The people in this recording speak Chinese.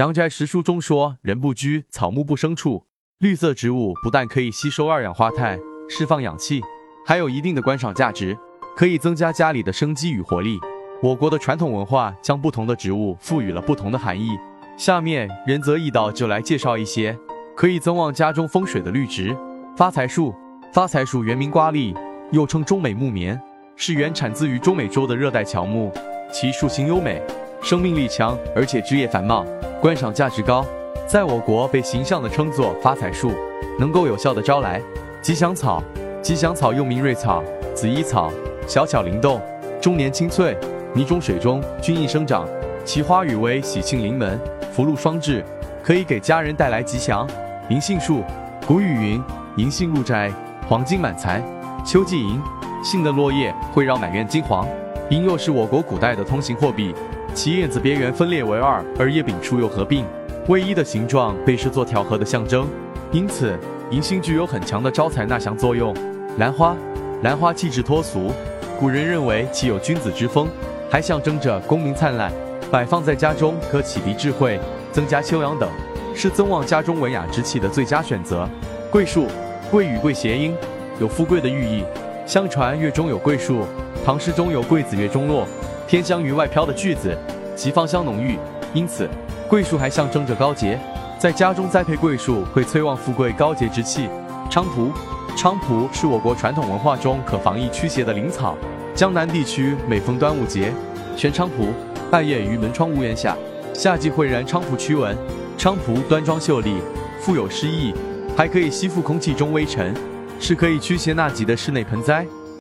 《阳宅实书》中说：“人不居，草木不生处。”绿色植物不但可以吸收二氧化碳，释放氧气，还有一定的观赏价值，可以增加家里的生机与活力。我国的传统文化将不同的植物赋予了不同的含义。下面仁泽义道就来介绍一些可以增旺家中风水的绿植。发财树，发财树原名瓜栗，又称中美木棉，是原产自于中美洲的热带乔木，其树形优美，生命力强，而且枝叶繁茂。观赏价值高，在我国被形象地称作发财树，能够有效地招来吉祥草。吉祥草又名瑞草、紫衣草，小巧灵动，终年青翠，泥中水中均易生长。其花语为喜庆临门，福禄双至，可以给家人带来吉祥。银杏树，古语云：银杏入宅，黄金满财。秋季银杏的落叶会让满院金黄。银又是我国古代的通行货币。其叶子边缘分裂为二，而叶柄处又合并为一的形状，被视作调和的象征，因此银杏具有很强的招财纳祥作用。兰花，兰花气质脱俗，古人认为其有君子之风，还象征着功名灿烂，摆放在家中可启迪智慧，增加修养等，是增旺家中文雅之气的最佳选择。桂树，桂与桂谐音，有富贵的寓意。相传月中有桂树，唐诗中有桂子月中落。天香云外飘的句子，其芳香浓郁，因此桂树还象征着高洁。在家中栽培桂树，会催旺富贵高洁之气。菖蒲，菖蒲是我国传统文化中可防疫驱邪的灵草。江南地区每逢端午节，悬菖蒲，半夜于门窗屋檐下，夏季会燃菖蒲驱蚊。菖蒲端庄秀丽，富有诗意，还可以吸附空气中微尘，是可以驱邪纳吉的室内盆栽。